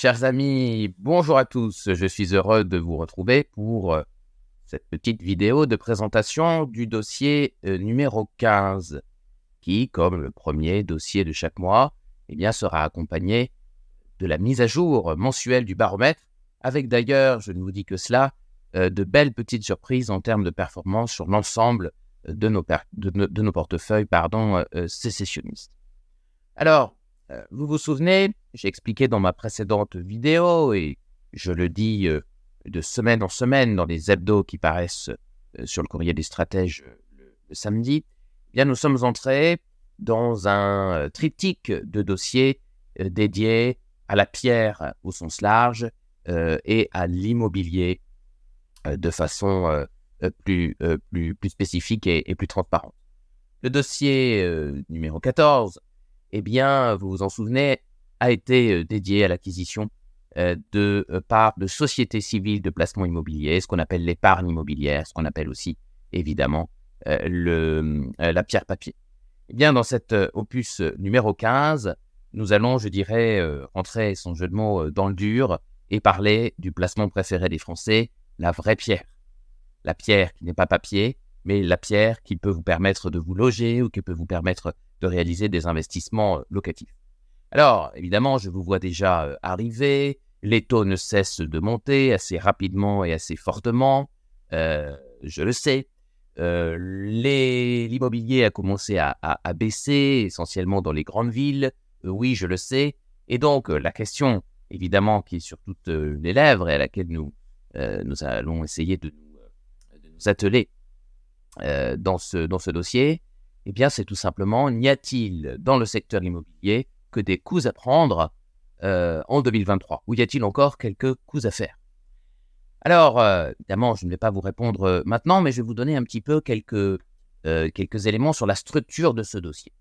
Chers amis, bonjour à tous. Je suis heureux de vous retrouver pour euh, cette petite vidéo de présentation du dossier euh, numéro 15, qui, comme le premier dossier de chaque mois, eh sera accompagné de la mise à jour mensuelle du baromètre, avec d'ailleurs, je ne vous dis que cela, euh, de belles petites surprises en termes de performance sur l'ensemble de nos, portefeuilles sécessionnistes. Alors, vous vous souvenez, j'ai expliqué dans ma précédente vidéo, et je le dis euh, de semaine en semaine dans les hebdos qui paraissent euh, sur le courrier des stratèges le, samedi, eh bien nous sommes entrés dans un triptyque de dossiers dédiés à la pierre au sens large et à l'immobilier de façon plus, plus, plus, spécifique et, et, plus transparente. Le dossier numéro 14 eh bien, vous vous en souvenez, a été euh, dédié à l'acquisition euh, de euh, parts de sociétés civiles de placement immobilier, ce qu'on appelle l'épargne immobilière, ce qu'on appelle aussi évidemment le, la pierre papier. Eh bien, dans cet opus numéro 15, nous allons, je dirais, entrer son jeu de mots dans le dur et parler du placement préféré des Français, la vraie pierre. La pierre qui n'est pas papier, mais la pierre qui peut vous permettre de vous loger ou qui peut vous permettre de réaliser des investissements locatifs. Alors, évidemment, je vous vois déjà euh, arriver, les taux ne cessent de monter assez rapidement et assez fortement, euh, je le sais. L'immobilier a commencé à, baisser, essentiellement dans les grandes villes, oui, je le sais. Et donc, la question, évidemment, qui est sur toutes les lèvres et à laquelle nous, allons essayer de, nous atteler dans, ce, dans ce dossier, eh bien, c'est tout simplement, n'y a-t-il dans le secteur immobilier des coups à prendre euh, en 2023 Ou y a-t-il encore quelques coups à faire? Alors, euh, évidemment, je ne vais pas vous répondre euh, maintenant, mais je vais vous donner un petit peu quelques, quelques éléments sur la structure de ce dossier.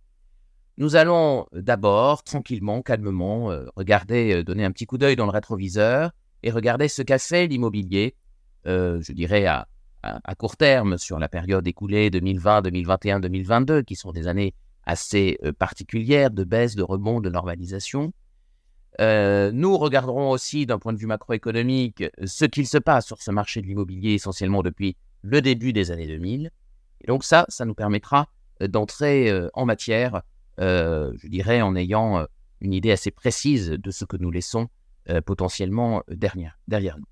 Nous allons d'abord, tranquillement, calmement, regarder, donner un petit coup d'œil dans le rétroviseur et regarder ce qu'a fait l'immobilier, je dirais à, à, court terme sur la période écoulée 2020, 2021, 2022, qui sont des années assez euh, particulières de baisse, de rebond, de normalisation. Euh, nous regarderons aussi d'un point de vue macroéconomique ce qu'il se passe sur ce marché de l'immobilier essentiellement depuis le début des années 2000. Et donc ça, ça nous permettra euh, d'entrer en matière, je dirais, en ayant une idée assez précise de ce que nous laissons potentiellement derrière, derrière nous.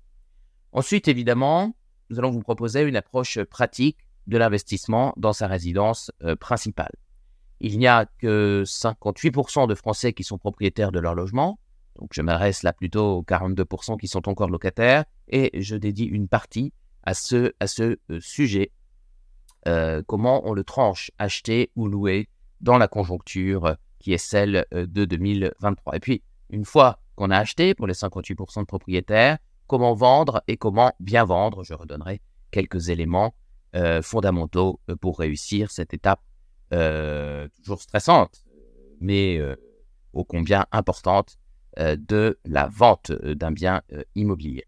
Ensuite, évidemment, nous allons vous proposer une approche pratique de l'investissement dans sa résidence principale. Il n'y a que 58% de Français qui sont propriétaires de leur logement, donc je m'adresse là plutôt aux 42% qui sont encore locataires, et je dédie une partie à ce, euh, sujet, euh, comment on le tranche, acheter ou louer dans la conjoncture qui est celle de 2023. Et puis, une fois qu'on a acheté pour les 58% de propriétaires, comment vendre et comment bien vendre? Je redonnerai quelques éléments euh, fondamentaux euh, pour réussir cette étape euh, toujours stressante, mais ô combien importante de la vente d'un bien immobilier.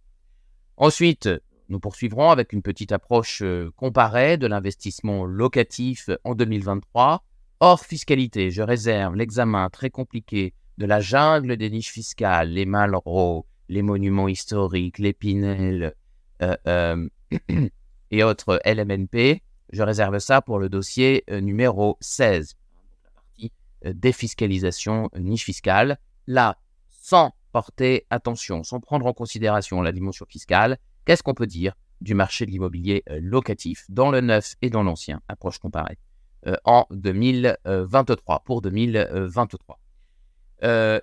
Ensuite, nous poursuivrons avec une petite approche comparée de l'investissement locatif en 2023. Hors fiscalité, je réserve l'examen très compliqué de la jungle des niches fiscales, les Malraux, les monuments historiques, les Pinel euh, euh, et autres LMNP. Je réserve ça pour le dossier euh, numéro 16, la partie défiscalisation niche fiscale. Là, sans porter attention, sans prendre en considération la dimension fiscale, qu'est-ce qu'on peut dire du marché de l'immobilier locatif dans le neuf et dans l'ancien, approche comparée, en 2023, pour 2023.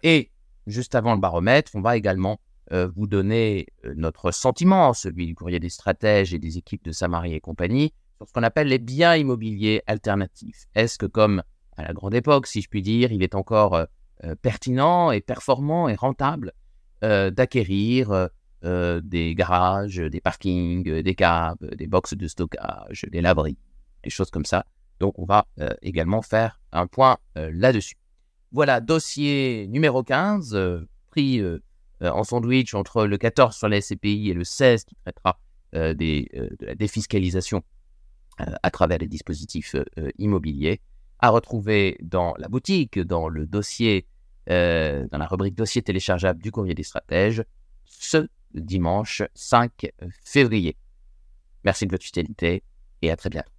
et juste avant le baromètre, on va également euh, vous donner euh, notre sentiment, celui du courrier des stratèges et des équipes de Samarie et compagnie, sur ce qu'on appelle les biens immobiliers alternatifs. Est-ce que, comme à la grande époque, si je puis dire, il est encore euh, pertinent et performant et rentable d'acquérir des garages, des parkings, des caves, des boxes de stockage, des laveries, des choses comme ça? Donc, on va également faire un point là-dessus. Voilà, dossier numéro 15, prix euh, en sandwich entre le 14 sur la SCPI et le 16 qui traitera euh, des, euh, de la défiscalisation à travers les dispositifs immobiliers, à retrouver dans la boutique, dans le dossier dans la rubrique dossier téléchargeable du courrier des stratèges ce dimanche 5 février. Merci de votre fidélité et à très bientôt.